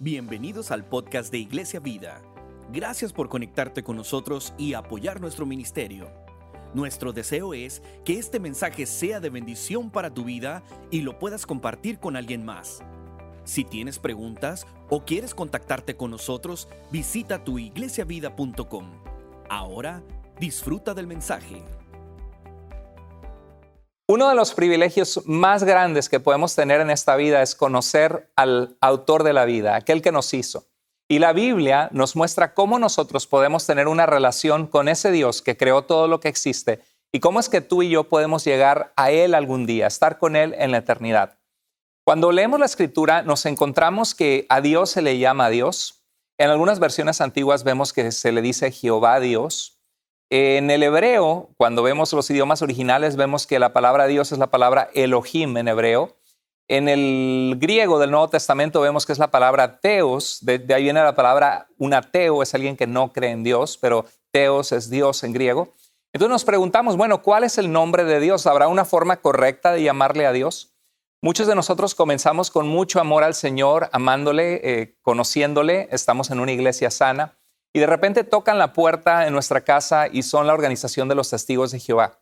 Bienvenidos al podcast de Iglesia Vida. Gracias por conectarte con nosotros y apoyar nuestro ministerio. Nuestro deseo es que este mensaje sea de bendición para tu vida y lo puedas compartir con alguien más. Si tienes preguntas o quieres contactarte con nosotros, visita tuiglesiavida.com. Ahora, disfruta del mensaje. Uno de los privilegios más grandes que podemos tener en esta vida es conocer al autor de la vida, aquel que nos hizo. Y la Biblia nos muestra cómo nosotros podemos tener una relación con ese Dios que creó todo lo que existe y cómo es que tú y yo podemos llegar a Él algún día, estar con Él en la eternidad. Cuando leemos la escritura nos encontramos que a Dios se le llama Dios. En algunas versiones antiguas vemos que se le dice Jehová Dios. En el hebreo, cuando vemos los idiomas originales, vemos que la palabra Dios es la palabra Elohim en hebreo. En el griego del Nuevo Testamento vemos que es la palabra teos, de, ahí viene la palabra un ateo, es alguien que no cree en Dios, pero teos es Dios en griego. Entonces nos preguntamos, bueno, ¿cuál es el nombre de Dios? ¿Habrá una forma correcta de llamarle a Dios? Muchos de nosotros comenzamos con mucho amor al Señor, amándole, eh, conociéndole, estamos en una iglesia sana y de repente tocan la puerta en nuestra casa y son la organización de los testigos de Jehová.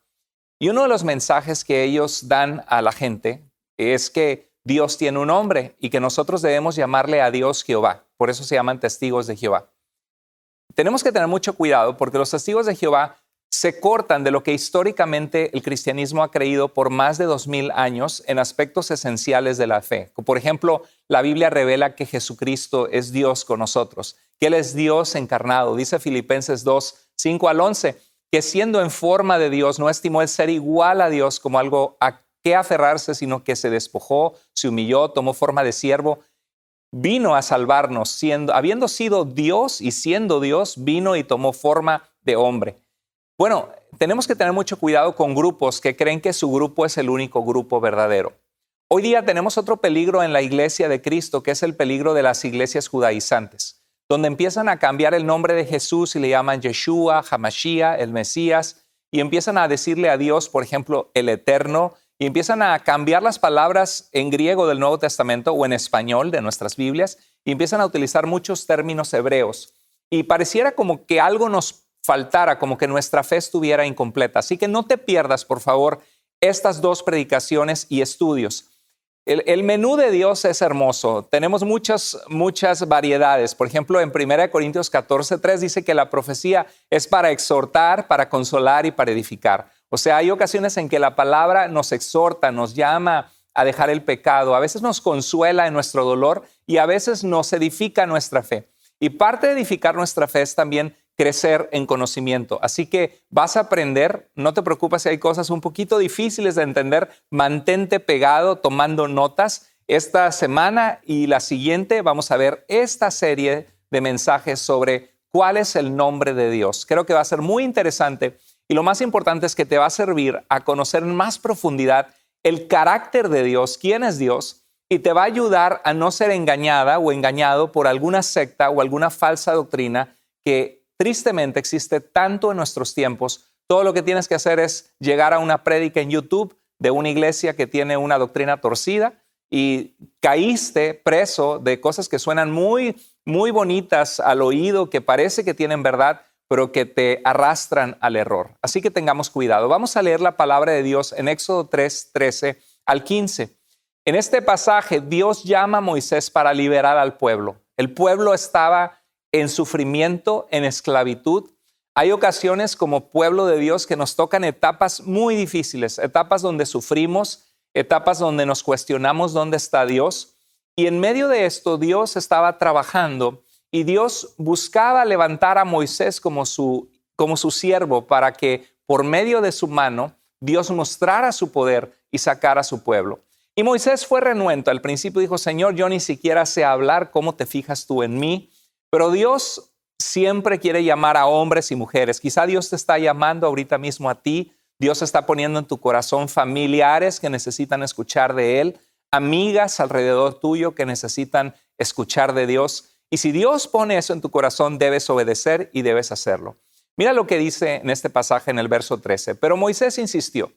Y uno de los mensajes que ellos dan a la gente es que Dios tiene un nombre y que nosotros debemos llamarle a Dios Jehová. Por eso se llaman testigos de Jehová. Tenemos que tener mucho cuidado porque los testigos de Jehová se cortan de lo que históricamente el cristianismo ha creído por más de dos mil años en aspectos esenciales de la fe. Por ejemplo, la Biblia revela que Jesucristo es Dios con nosotros, que Él es Dios encarnado. Dice Filipenses 2, 5 al 11, que siendo en forma de Dios no estimó el ser igual a Dios como algo a qué aferrarse, sino que se despojó, se humilló, tomó forma de siervo, vino a salvarnos, siendo, habiendo sido Dios y siendo Dios, vino y tomó forma de hombre bueno, tenemos que tener mucho cuidado con grupos que creen que su grupo es el único grupo verdadero. Hoy día tenemos otro peligro en la iglesia de Cristo, que es el peligro de las iglesias judaizantes, donde empiezan a cambiar el nombre de Jesús y le llaman Yeshua, Hamashia, el Mesías, y empiezan a decirle a Dios, por ejemplo, el Eterno, y empiezan a cambiar las palabras en griego del Nuevo Testamento o en español de nuestras Biblias, y empiezan a utilizar muchos términos hebreos. Y pareciera como que algo nos faltara, como que nuestra fe estuviera incompleta. Así que no te pierdas, por favor, estas dos predicaciones y estudios. El, menú de Dios es hermoso. Tenemos muchas, muchas variedades. Por ejemplo, en 1 Corintios 14, 3 dice que la profecía es para exhortar, para consolar y para edificar. O sea, hay ocasiones en que la palabra nos exhorta, nos llama a dejar el pecado, a veces nos consuela en nuestro dolor y a veces nos edifica nuestra fe. Y parte de edificar nuestra fe es también crecer en conocimiento. Así que vas a aprender, no te preocupes si hay cosas un poquito difíciles de entender, mantente pegado tomando notas. Esta semana y la siguiente vamos a ver esta serie de mensajes sobre cuál es el nombre de Dios. Creo que va a ser muy interesante y lo más importante es que te va a servir a conocer en más profundidad el carácter de Dios, quién es Dios, y te va a ayudar a no ser engañada o engañado por alguna secta o alguna falsa doctrina que tristemente existe tanto en nuestros tiempos, todo lo que tienes que hacer es llegar a una prédica en YouTube de una iglesia que tiene una doctrina torcida y caíste preso de cosas que suenan muy, muy bonitas al oído, que parece que tienen verdad, pero que te arrastran al error. Así que tengamos cuidado. Vamos a leer la palabra de Dios en Éxodo 3, 13 al 15. En este pasaje, Dios llama a Moisés para liberar al pueblo. El pueblo estaba en sufrimiento, en esclavitud. Hay ocasiones como pueblo de Dios que nos tocan etapas muy difíciles, etapas donde sufrimos, etapas donde nos cuestionamos dónde está Dios. Y en medio de esto Dios estaba trabajando y Dios buscaba levantar a Moisés como su, como su siervo para que por medio de su mano Dios mostrara su poder y sacara a su pueblo. Y Moisés fue renuento. Al principio dijo, Señor, yo ni siquiera sé hablar, ¿cómo te fijas tú en mí? Pero Dios siempre quiere llamar a hombres y mujeres. Quizá Dios te está llamando ahorita mismo a ti. Dios está poniendo en tu corazón familiares que necesitan escuchar de Él, amigas alrededor tuyo que necesitan escuchar de Dios. Y si Dios pone eso en tu corazón, debes obedecer y debes hacerlo. Mira lo que dice en este pasaje en el verso 13. Pero Moisés insistió,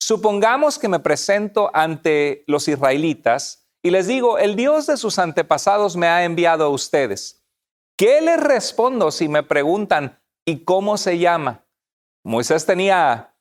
supongamos que me presento ante los israelitas y les digo, el Dios de sus antepasados me ha enviado a ustedes. ¿Qué les respondo si me preguntan, ¿y cómo se llama? Moisés tenía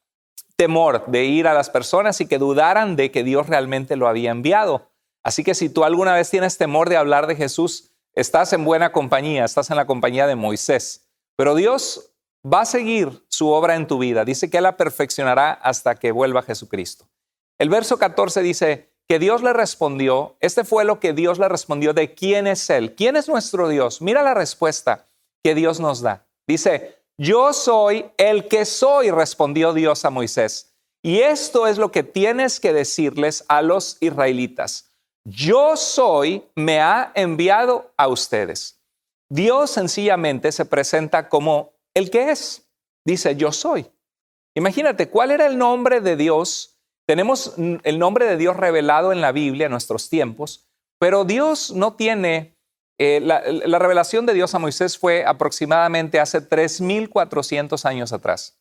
temor de ir a las personas y que dudaran de que Dios realmente lo había enviado. Así que si tú alguna vez tienes temor de hablar de Jesús, estás en buena compañía, estás en la compañía de Moisés. Pero Dios va a seguir su obra en tu vida. Dice que la perfeccionará hasta que vuelva Jesucristo. El verso 14 dice que Dios le respondió, este fue lo que Dios le respondió de quién es Él, quién es nuestro Dios. Mira la respuesta que Dios nos da. Dice, yo soy el que soy, respondió Dios a Moisés. Y esto es lo que tienes que decirles a los israelitas. Yo soy, me ha enviado a ustedes. Dios sencillamente se presenta como el que es. Dice, yo soy. Imagínate, ¿cuál era el nombre de Dios? Tenemos el nombre de Dios revelado en la Biblia en nuestros tiempos, pero Dios no tiene eh, la, revelación de Dios a Moisés fue aproximadamente hace 3.400 años atrás.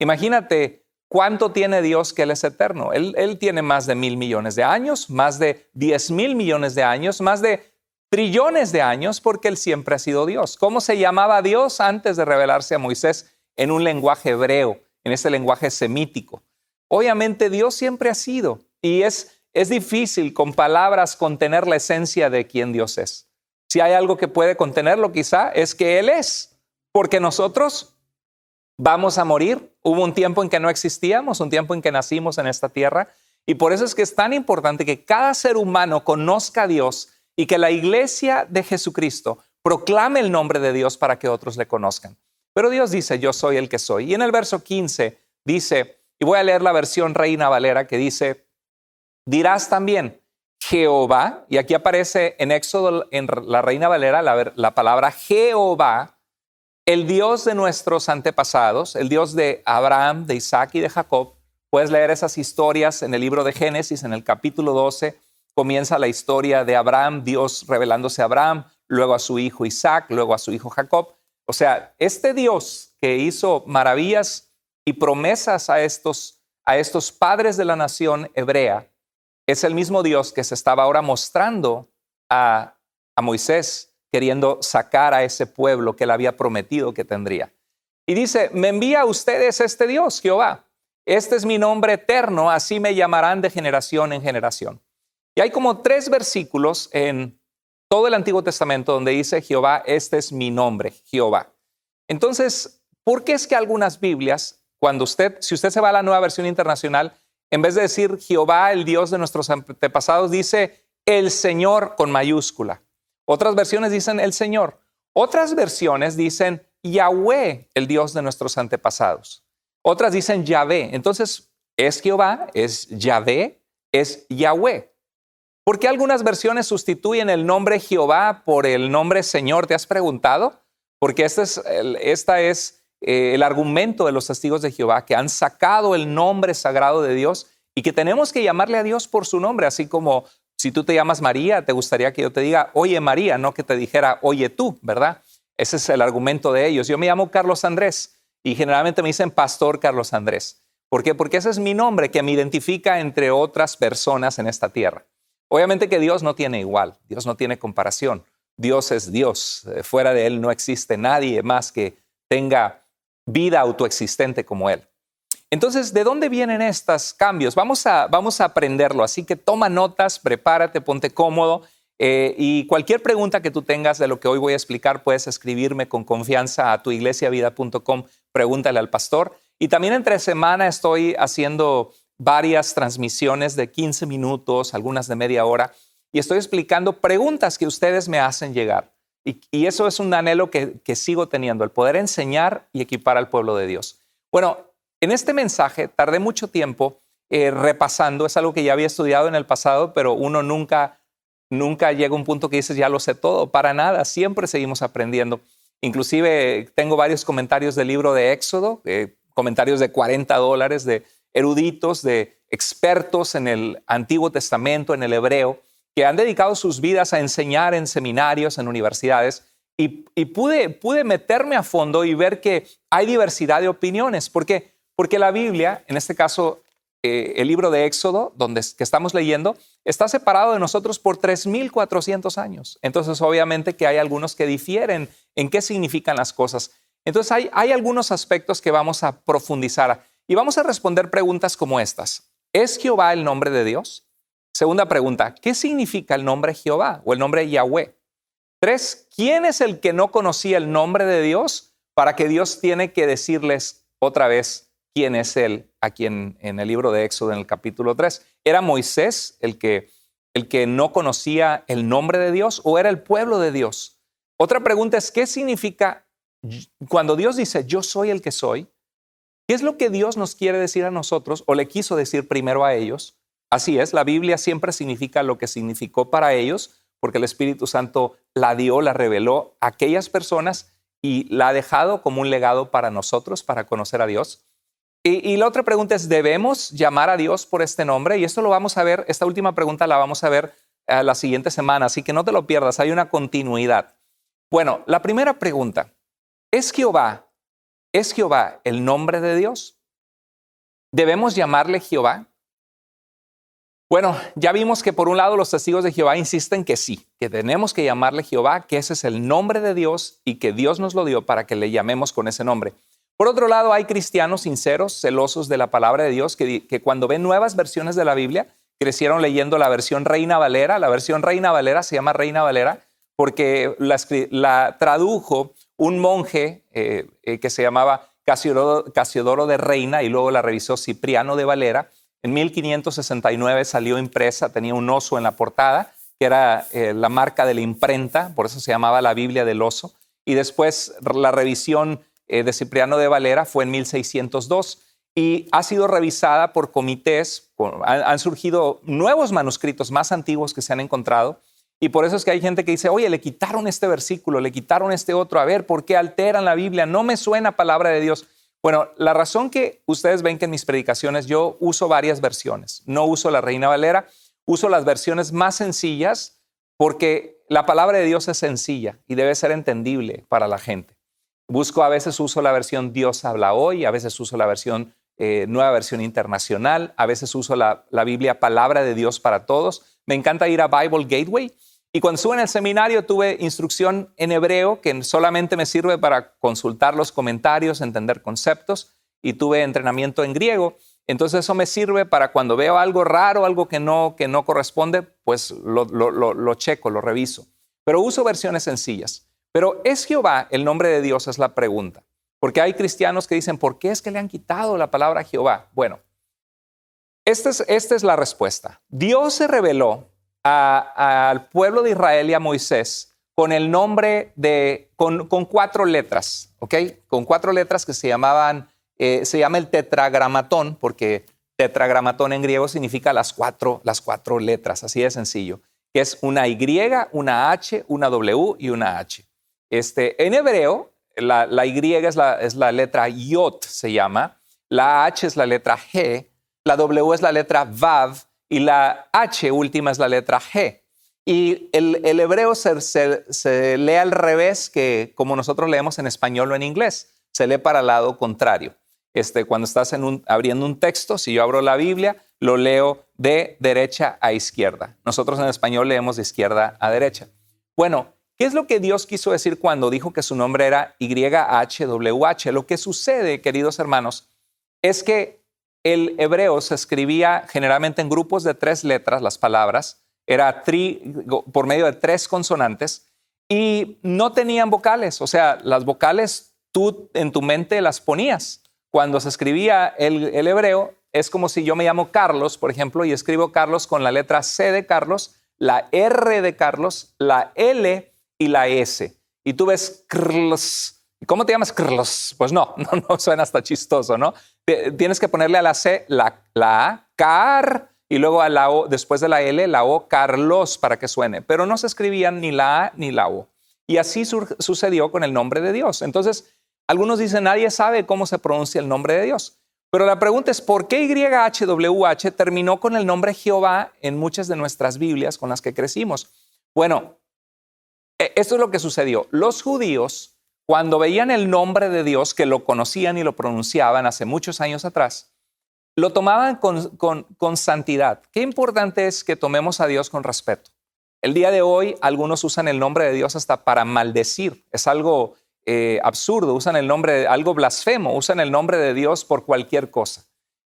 Imagínate cuánto tiene Dios que Él es eterno. Él, él tiene más de mil millones de años, más de 10 mil millones de años, más de trillones de años, porque Él siempre ha sido Dios. ¿Cómo se llamaba Dios antes de revelarse a Moisés en un lenguaje hebreo, en ese lenguaje semítico? Obviamente Dios siempre ha sido y es, es difícil con palabras contener la esencia de quién Dios es. Si hay algo que puede contenerlo quizá es que Él es, porque nosotros vamos a morir. Hubo un tiempo en que no existíamos, un tiempo en que nacimos en esta tierra, y por eso es que es tan importante que cada ser humano conozca a Dios y que la iglesia de Jesucristo proclame el nombre de Dios para que otros le conozcan. Pero Dios dice, yo soy el que soy. Y en el verso 15 dice, y voy a leer la versión Reina Valera que dice, dirás también, Jehová, y aquí aparece en Éxodo, en la Reina Valera, la, palabra Jehová, el Dios de nuestros antepasados, el Dios de Abraham, de Isaac y de Jacob. Puedes leer esas historias en el libro de Génesis, en el capítulo 12, comienza la historia de Abraham, Dios revelándose a Abraham, luego a su hijo Isaac, luego a su hijo Jacob. O sea, este Dios que hizo maravillas y promesas a estos, a estos padres de la nación hebrea, es el mismo Dios que se estaba ahora mostrando a, Moisés, queriendo sacar a ese pueblo que él había prometido que tendría. Y dice, me envía a ustedes este Dios, Jehová. Este es mi nombre eterno, así me llamarán de generación en generación. Y hay como tres versículos en todo el Antiguo Testamento donde dice Jehová, este es mi nombre, Jehová. Entonces, ¿por qué es que algunas Biblias, cuando usted, si usted se va a la nueva versión internacional, en vez de decir Jehová, el Dios de nuestros antepasados, dice el Señor con mayúscula. Otras versiones dicen el Señor. Otras versiones dicen Yahweh, el Dios de nuestros antepasados. Otras dicen Yahvé. Entonces, ¿es Jehová? ¿Es Yahvé? ¿Es Yahweh? ¿Por qué algunas versiones sustituyen el nombre Jehová por el nombre Señor? ¿Te has preguntado? Porque esta es, esta es eh, el argumento de los testigos de Jehová, que han sacado el nombre sagrado de Dios y que tenemos que llamarle a Dios por su nombre, así como si tú te llamas María, te gustaría que yo te diga, oye María, no que te dijera, oye tú, ¿verdad? Ese es el argumento de ellos. Yo me llamo Carlos Andrés y generalmente me dicen Pastor Carlos Andrés. ¿Por qué? Porque ese es mi nombre que me identifica entre otras personas en esta tierra. Obviamente que Dios no tiene igual, Dios no tiene comparación. Dios es Dios. Eh, fuera de Él no existe nadie más que tenga vida autoexistente como Él. Entonces, ¿de dónde vienen estos cambios? Vamos a, vamos a aprenderlo, así que toma notas, prepárate, ponte cómodo eh, y cualquier pregunta que tú tengas de lo que hoy voy a explicar, puedes escribirme con confianza a tuiglesiavida.com, pregúntale al pastor. Y también entre semana estoy haciendo varias transmisiones de 15 minutos, algunas de media hora, y estoy explicando preguntas que ustedes me hacen llegar. Y, eso es un anhelo que, sigo teniendo, el poder enseñar y equipar al pueblo de Dios. Bueno, en este mensaje tardé mucho tiempo eh, repasando, es algo que ya había estudiado en el pasado, pero uno nunca, nunca llega a un punto que dices, ya lo sé todo, para nada, siempre seguimos aprendiendo. Inclusive tengo varios comentarios del libro de Éxodo, eh, comentarios de 40 dólares de eruditos, de expertos en el Antiguo Testamento, en el hebreo, que han dedicado sus vidas a enseñar en seminarios, en universidades, y, pude, pude meterme a fondo y ver que hay diversidad de opiniones. ¿Por qué? Porque la Biblia, en este caso eh, el libro de Éxodo, donde que estamos leyendo, está separado de nosotros por 3.400 años. Entonces, obviamente que hay algunos que difieren en qué significan las cosas. Entonces, hay, hay algunos aspectos que vamos a profundizar y vamos a responder preguntas como estas. ¿Es Jehová el nombre de Dios? Segunda pregunta, ¿qué significa el nombre Jehová o el nombre Yahweh? Tres, ¿quién es el que no conocía el nombre de Dios para que Dios tiene que decirles otra vez quién es Él aquí en, en el libro de Éxodo en el capítulo 3? ¿Era Moisés el que, el que no conocía el nombre de Dios o era el pueblo de Dios? Otra pregunta es, ¿qué significa cuando Dios dice, yo soy el que soy? ¿Qué es lo que Dios nos quiere decir a nosotros o le quiso decir primero a ellos? Así es, la Biblia siempre significa lo que significó para ellos, porque el Espíritu Santo la dio, la reveló a aquellas personas y la ha dejado como un legado para nosotros, para conocer a Dios. Y, la otra pregunta es, ¿debemos llamar a Dios por este nombre? Y esto lo vamos a ver, esta última pregunta la vamos a ver a la siguiente semana, así que no te lo pierdas, hay una continuidad. Bueno, la primera pregunta, ¿es Jehová, es Jehová el nombre de Dios? ¿Debemos llamarle Jehová? Bueno, ya vimos que por un lado los testigos de Jehová insisten que sí, que tenemos que llamarle Jehová, que ese es el nombre de Dios y que Dios nos lo dio para que le llamemos con ese nombre. Por otro lado, hay cristianos sinceros, celosos de la palabra de Dios, que, cuando ven nuevas versiones de la Biblia, crecieron leyendo la versión Reina Valera. La versión Reina Valera se llama Reina Valera porque la, tradujo un monje eh, eh, que se llamaba Casiodoro de Reina y luego la revisó Cipriano de Valera en 1569 salió impresa, tenía un oso en la portada, que era eh, la marca de la imprenta, por eso se llamaba la Biblia del oso. Y después la revisión eh, de Cipriano de Valera fue en 1602 y ha sido revisada por comités. han, surgido nuevos manuscritos más antiguos que se han encontrado. Y por eso es que hay gente que dice, oye, le quitaron este versículo, le quitaron este otro, a ver, ¿por qué alteran la Biblia? No me suena palabra de Dios. Bueno, la razón que ustedes ven que en mis predicaciones yo uso varias versiones, no uso la Reina Valera, uso las versiones más sencillas porque la palabra de Dios es sencilla y debe ser entendible para la gente. Busco a veces uso la versión Dios habla hoy, a veces uso la versión eh, nueva versión internacional, a veces uso la, la Biblia palabra de Dios para todos. Me encanta ir a Bible Gateway y cuando estuve en el seminario tuve instrucción en hebreo que solamente me sirve para consultar los comentarios, entender conceptos, y tuve entrenamiento en griego. Entonces eso me sirve para cuando veo algo raro, algo que no, que no corresponde, pues lo, lo checo, lo reviso. Pero uso versiones sencillas. Pero ¿es Jehová el nombre de Dios? Es la pregunta. Porque hay cristianos que dicen, ¿por qué es que le han quitado la palabra Jehová? Bueno, esta es, esta es la respuesta. Dios se reveló al pueblo de Israel y a Moisés con el nombre de, con, cuatro letras, ¿ok? Con cuatro letras que se llamaban, eh, se llama el tetragramatón, porque tetragramatón en griego significa las cuatro, las cuatro letras, así de sencillo, que es una Y, una H, una W y una H. Este, en hebreo, la, la Y es la, es la letra Yot, se llama, la H es la letra G, la W es la letra Vav y la H última es la letra G. Y el, hebreo se, lee al revés que como nosotros leemos en español o en inglés. Se lee para el lado contrario. Este, cuando estás abriendo un texto, si yo abro la Biblia, lo leo de derecha a izquierda. Nosotros en español leemos de izquierda a derecha. Bueno, ¿qué es lo que Dios quiso decir cuando dijo que su nombre era YHWH? Lo que sucede, queridos hermanos, es que el hebreo se escribía generalmente en grupos de tres letras, las palabras, era por medio de tres consonantes y no tenían vocales, o sea, las vocales tú en tu mente las ponías. Cuando se escribía el, el hebreo, es como si yo me llamo Carlos, por ejemplo, y escribo Carlos con la letra C de Carlos, la R de Carlos, la L y la S. Y tú ves Carlos, ¿Cómo te llamas Carlos? Pues no, no, no suena hasta chistoso, ¿no? Tienes que ponerle a la C la, la A, Car, y luego a la O, después de la L, la O, Carlos, para que suene. Pero no se escribían ni la A ni la O. Y así sucedió con el nombre de Dios. Entonces, algunos dicen, nadie sabe cómo se pronuncia el nombre de Dios. Pero la pregunta es, ¿por qué YHWH terminó con el nombre Jehová en muchas de nuestras Biblias con las que crecimos? Bueno, e, esto es lo que sucedió. Los judíos cuando veían el nombre de Dios, que lo conocían y lo pronunciaban hace muchos años atrás, lo tomaban con, santidad. Qué importante es que tomemos a Dios con respeto. El día de hoy algunos usan el nombre de Dios hasta para maldecir. Es algo eh, absurdo, usan el nombre, de, algo blasfemo, usan el nombre de Dios por cualquier cosa.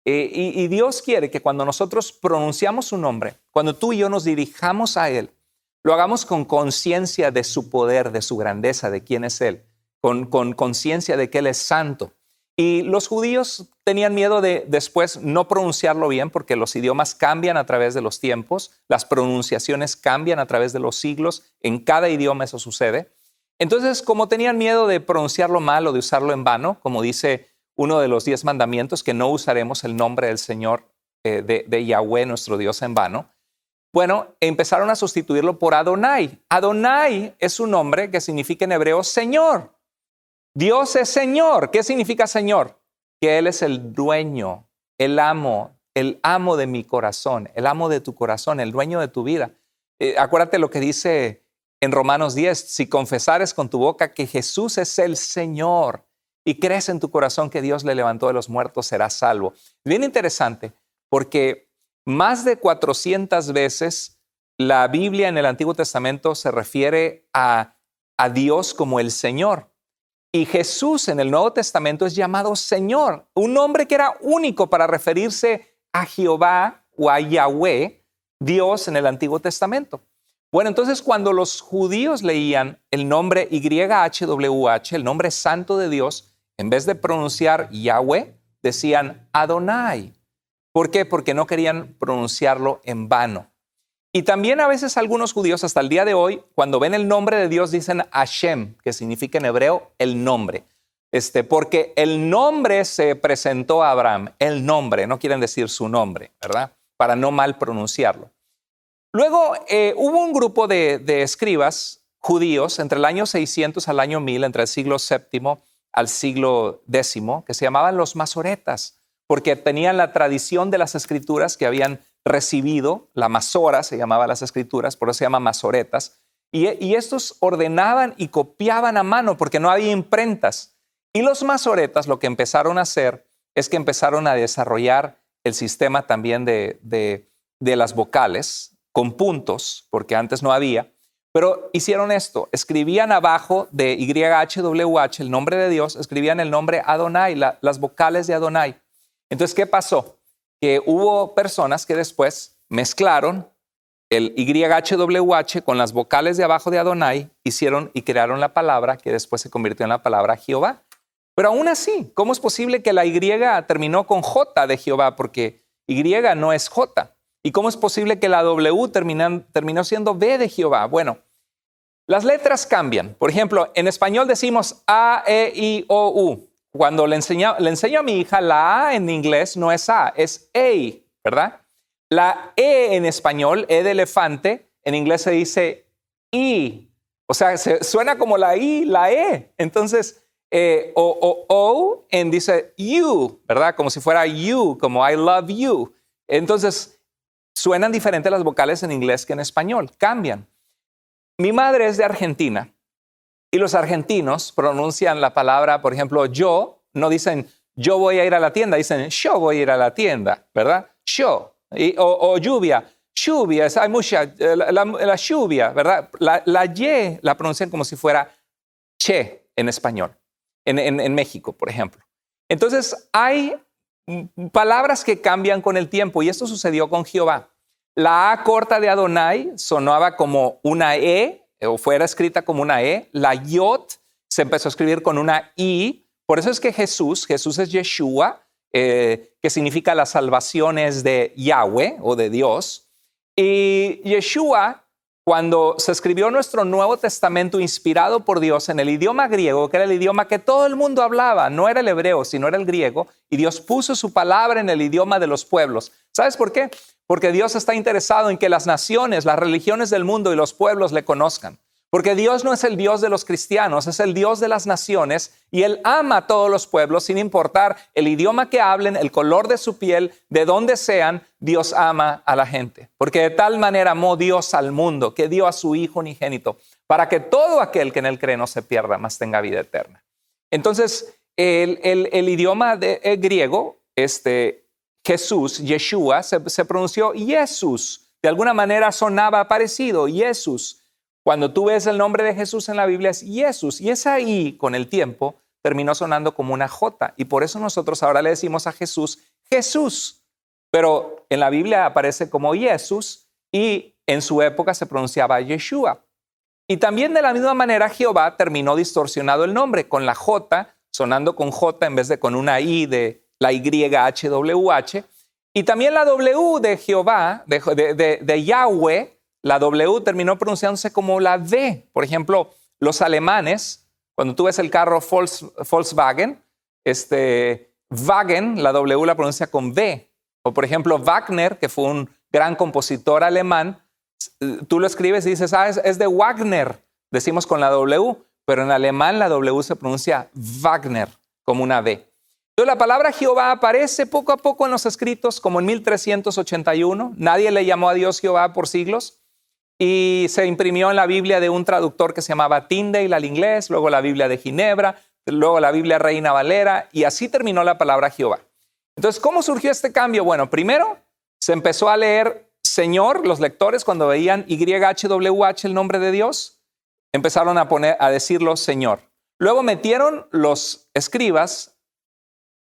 Eh, y, y Dios quiere que cuando nosotros pronunciamos su nombre, cuando tú y yo nos dirijamos a Él, lo hagamos con conciencia de su poder, de su grandeza, de quién es Él, con conciencia de que Él es santo. Y los judíos tenían miedo de después no pronunciarlo bien porque los idiomas cambian a través de los tiempos, las pronunciaciones cambian a través de los siglos, en cada idioma eso sucede. Entonces, como tenían miedo de pronunciarlo mal o de usarlo en vano, como dice uno de los diez mandamientos, que no usaremos el nombre del Señor eh, de, de Yahweh, nuestro Dios, en vano, bueno, empezaron a sustituirlo por Adonai. Adonai es un nombre que significa en hebreo Señor. Dios es Señor. ¿Qué significa Señor? Que Él es el dueño, el amo, el amo de mi corazón, el amo de tu corazón, el dueño de tu vida. Eh, acuérdate lo que dice en Romanos 10, si confesares con tu boca que Jesús es el Señor y crees en tu corazón que Dios le levantó de los muertos, serás salvo. Bien interesante, porque más de 400 veces la Biblia en el Antiguo Testamento se refiere a, Dios como el Señor. Y Jesús en el Nuevo Testamento es llamado Señor, un nombre que era único para referirse a Jehová o a Yahweh, Dios en el Antiguo Testamento. Bueno, entonces cuando los judíos leían el nombre YHWH, el nombre santo de Dios, en vez de pronunciar Yahweh, decían Adonai. ¿Por qué? Porque no querían pronunciarlo en vano. Y también a veces algunos judíos hasta el día de hoy, cuando ven el nombre de Dios, dicen Hashem, que significa en hebreo el nombre. Este, porque el nombre se presentó a Abraham, el nombre, no quieren decir su nombre, ¿verdad? Para no mal pronunciarlo. Luego eh, hubo un grupo de, escribas judíos entre el año 600 al año 1000, entre el siglo VII al siglo X, que se llamaban los masoretas porque tenían la tradición de las escrituras que habían recibido, la masora se llamaba las escrituras, por eso se llama masoretas, y, estos ordenaban y copiaban a mano porque no había imprentas. Y los masoretas lo que empezaron a hacer es que empezaron a desarrollar el sistema también de, de las vocales con puntos, porque antes no había, pero hicieron esto, escribían abajo de YHWH el nombre de Dios, escribían el nombre Adonai, las vocales de Adonai. Entonces, ¿qué pasó? Que hubo personas que después mezclaron el YHWH con las vocales de abajo de Adonai, hicieron y crearon la palabra que después se convirtió en la palabra Jehová. Pero aún así, ¿cómo es posible que la Y terminó con J de Jehová? Porque Y no es J. ¿Y cómo es posible que la W terminó siendo B de Jehová? Bueno, las letras cambian. Por ejemplo, en español decimos A, E, I, O, U. Cuando le enseño, le enseño a mi hija, la A en inglés no es A, es A, ¿verdad? La E en español, E de elefante, en inglés se dice I. O sea, se, suena como la I, la E. Entonces, eh, o, o, o en dice you, ¿verdad? Como si fuera you, como I love you. Entonces, suenan diferentes las vocales en inglés que en español, cambian. Mi madre es de Argentina y los argentinos pronuncian la palabra, por ejemplo, yo, no dicen yo voy a ir a la tienda, dicen yo voy a ir a la tienda, ¿verdad? Yo. o, lluvia, lluvia, hay mucha, eh, la, lluvia, ¿verdad? La, la, Y la pronuncian como si fuera che en español, en, en México, por ejemplo. Entonces, hay palabras que cambian con el tiempo y esto sucedió con Jehová. La A corta de Adonai sonaba como una E o fuera escrita como una E, la Yot se empezó a escribir con una I. Por eso es que Jesús, Jesús es Yeshua, eh, que significa la salvación es de Yahweh o de Dios. Y Yeshua, cuando se escribió nuestro Nuevo Testamento inspirado por Dios en el idioma griego, que era el idioma que todo el mundo hablaba, no era el hebreo, sino era el griego, y Dios puso su palabra en el idioma de los pueblos. ¿Sabes por qué? Porque Dios está interesado en que las naciones, las religiones del mundo y los pueblos le conozcan. Porque Dios no es el Dios de los cristianos, es el Dios de las naciones y Él ama a todos los pueblos sin importar el idioma que hablen, el color de su piel, de dónde sean, Dios ama a la gente. Porque de tal manera amó Dios al mundo que dio a su Hijo unigénito para que todo aquel que en Él cree no se pierda, mas tenga vida eterna. Entonces, el, idioma de, griego, este, Jesús, Yeshua, se, pronunció Jesús. De alguna manera sonaba parecido, Jesús. Cuando tú ves el nombre de Jesús en la Biblia es Jesús. Y es ahí, con el tiempo, terminó sonando como una J. Y por eso nosotros ahora le decimos a Jesús Jesús. Pero en la Biblia aparece como Jesús y en su época se pronunciaba Yeshua. Y también de la misma manera Jehová terminó distorsionado el nombre con la J, sonando con J en vez de con una I de la YHWH. Y también la W de Jehová, de, Yahweh, la W terminó pronunciándose como la D. Por ejemplo, los alemanes, cuando tú ves el carro Volkswagen, este, Wagen, la W la pronuncia con V. O por ejemplo, Wagner, que fue un gran compositor alemán, tú lo escribes y dices, ah, es, de Wagner, decimos con la W, pero en alemán la W se pronuncia Wagner, como una V. Entonces la palabra Jehová aparece poco a poco en los escritos, como en 1381. Nadie le llamó a Dios Jehová por siglos. Y se imprimió en la Biblia de un traductor que se llamaba Tyndale al inglés, luego la Biblia de Ginebra, luego la Biblia Reina Valera, y así terminó la palabra Jehová. Entonces, ¿cómo surgió este cambio? Bueno, primero se empezó a leer Señor, los lectores cuando veían YHWH el nombre de Dios, empezaron a poner a decirlo Señor. Luego metieron los escribas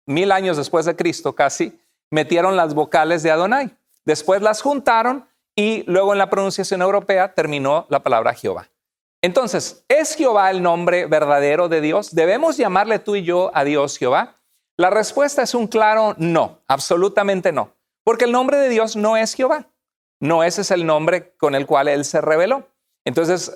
mil años después de Cristo casi, metieron las vocales de Adonai. Después las juntaron y luego en la pronunciación europea terminó la palabra Jehová. Entonces, ¿es Jehová el nombre verdadero de Dios? ¿Debemos llamarle tú y yo a Dios Jehová? La respuesta es un claro no, absolutamente no, porque el nombre de Dios no es Jehová. No ese es el nombre con el cual Él se reveló. Entonces,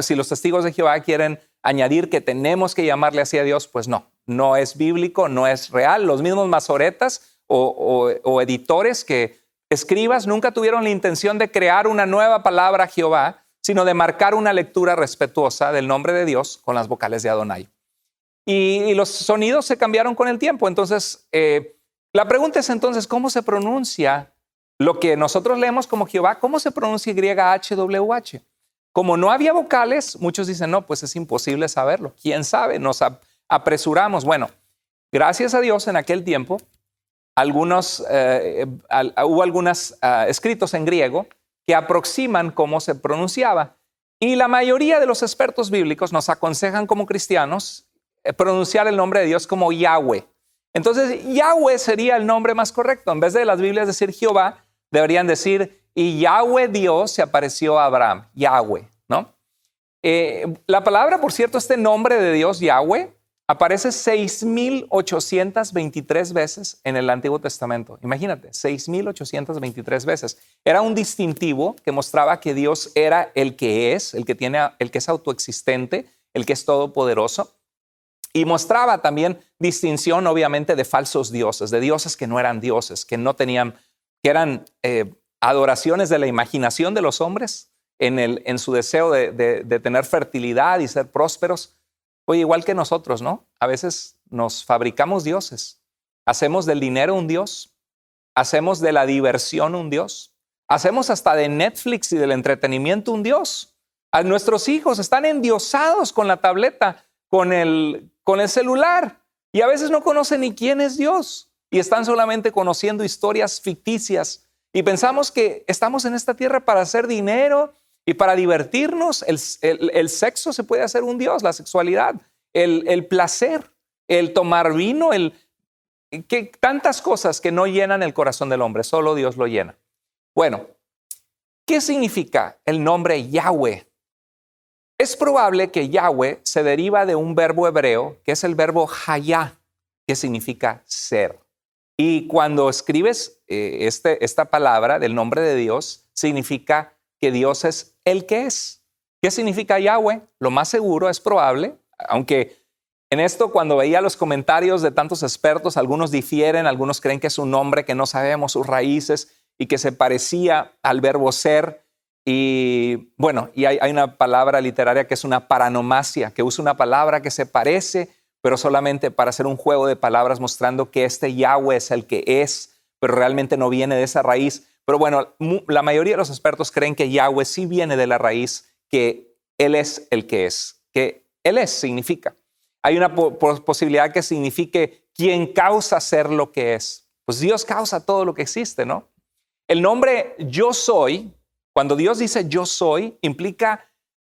si los testigos de Jehová quieren añadir que tenemos que llamarle así a Dios, pues no, no es bíblico, no es real. Los mismos masoretas o, editores que escribas nunca tuvieron la intención de crear una nueva palabra Jehová, sino de marcar una lectura respetuosa del nombre de Dios con las vocales de Adonai. Y, los sonidos se cambiaron con el tiempo. Entonces, eh, la pregunta es entonces, ¿cómo se pronuncia lo que nosotros leemos como Jehová? ¿Cómo se pronuncia YHWH? Como no había vocales, muchos dicen, no, pues es imposible saberlo. ¿Quién sabe? Nos apresuramos. Bueno, gracias a Dios en aquel tiempo, algunos, eh, hubo algunos ah, escritos en griego que aproximan cómo se pronunciaba. Y la mayoría de los expertos bíblicos nos aconsejan como cristianos eh, pronunciar el nombre de Dios como Yahweh. Entonces, Yahweh sería el nombre más correcto. En vez de las Biblias decir Jehová, deberían decir, y Yahweh Dios se apareció a Abraham, Yahweh, ¿no? Eh, la palabra, por cierto, este nombre de Dios, Yahweh, aparece 6.823 veces en el Antiguo Testamento. Imagínate, 6.823 veces. Era un distintivo que mostraba que Dios era el que es, el que, tiene, el que es autoexistente, el que es todopoderoso. Y mostraba también distinción, obviamente, de falsos dioses, de dioses que no eran dioses, que no tenían, que eran eh, adoraciones de la imaginación de los hombres en, el, en su deseo de, de, tener fertilidad y ser prósperos. Oye, igual que nosotros, ¿no? A veces nos fabricamos dioses. Hacemos del dinero un dios. Hacemos de la diversión un dios. Hacemos hasta de Netflix y del entretenimiento un dios. A nuestros hijos están endiosados con la tableta, con el, con el celular. Y a veces no conocen ni quién es Dios. Y están solamente conociendo historias ficticias y pensamos que estamos en esta tierra para hacer dinero y para divertirnos. El, sexo se puede hacer un Dios, la sexualidad, el, placer, el tomar vino, el, que, tantas cosas que no llenan el corazón del hombre, solo Dios lo llena. Bueno, ¿qué significa el nombre Yahweh? Es probable que Yahweh se deriva de un verbo hebreo que es el verbo hayá, que significa ser. Y cuando escribes eh, este, esta palabra del nombre de Dios, significa que Dios es el que es. ¿Qué significa Yahweh? Lo más seguro es probable, aunque en esto cuando veía los comentarios de tantos expertos, algunos difieren, algunos creen que es un nombre que no sabemos sus raíces y que se parecía al verbo ser. Y bueno, y hay, hay una palabra literaria que es una paranomasia, que usa una palabra que se parece pero solamente para hacer un juego de palabras mostrando que este Yahweh es el que es, pero realmente no viene de esa raíz. Pero bueno, la mayoría de los expertos creen que Yahweh sí viene de la raíz, que Él es el que es, que Él es significa. Hay una posibilidad que signifique quien causa ser lo que es. Pues Dios causa todo lo que existe, ¿no? El nombre yo soy, cuando Dios dice yo soy, implica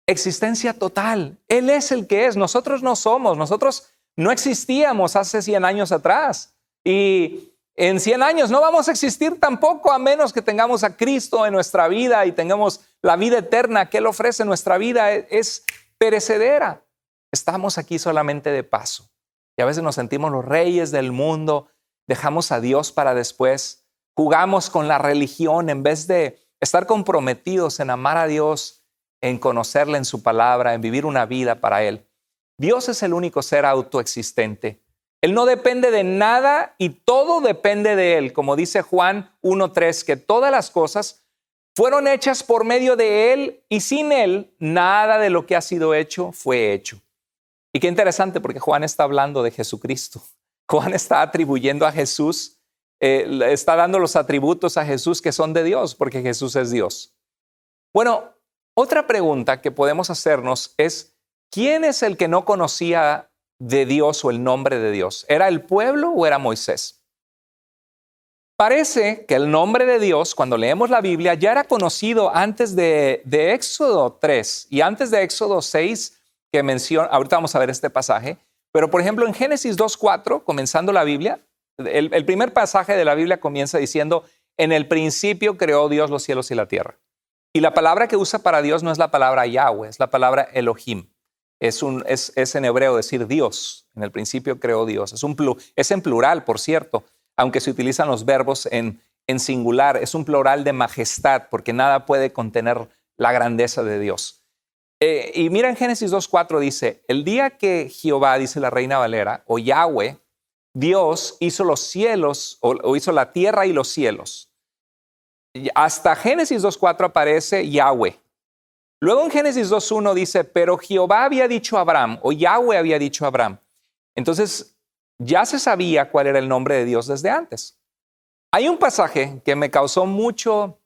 existencia total. Él es el que es, nosotros no somos, nosotros no existíamos hace 100 años atrás. Y en 100 años no vamos a existir tampoco a menos que tengamos a Cristo en nuestra vida y tengamos la vida eterna que Él ofrece. Nuestra vida es perecedera. Estamos aquí solamente de paso. Y a veces nos sentimos los reyes del mundo, dejamos a Dios para después, jugamos con la religión en vez de estar comprometidos en amar a Dios, en conocerle en su palabra, en vivir una vida para Él. Dios es el único ser autoexistente. Él no depende de nada y todo depende de Él, como dice Juan 1.3, que todas las cosas fueron hechas por medio de Él y sin Él nada de lo que ha sido hecho fue hecho. Y qué interesante porque Juan está hablando de Jesucristo. Juan está atribuyendo a Jesús, eh, está dando los atributos a Jesús que son de Dios, porque Jesús es Dios. Bueno, otra pregunta que podemos hacernos es, ¿quién es el que no conocía de Dios o el nombre de Dios? ¿Era el pueblo o era Moisés? Parece que el nombre de Dios, cuando leemos la Biblia, ya era conocido antes de, de Éxodo 3 y antes de Éxodo 6, que menciona, ahorita vamos a ver este pasaje, pero por ejemplo en Génesis 2.4, comenzando la Biblia, el, el primer pasaje de la Biblia comienza diciendo, en el principio creó Dios los cielos y la tierra. Y la palabra que usa para Dios no es la palabra Yahweh, es la palabra Elohim. Es, en hebreo decir Dios. En el principio creó Dios. Es, un, es en plural, por cierto, aunque se utilizan los verbos en, singular. Es un plural de majestad, porque nada puede contener la grandeza de Dios. Eh, y mira en Génesis 2.4 dice, el día que Jehová, dice la reina Valera, o Yahweh, Dios hizo los cielos, o hizo la tierra y los cielos. Hasta Génesis 2.4 aparece Yahweh. Luego en Génesis 2.1 dice, pero Jehová había dicho a Abraham, o Yahweh había dicho a Abraham. Entonces, ya se sabía cuál era el nombre de Dios desde antes. Hay un pasaje que me causó mucho,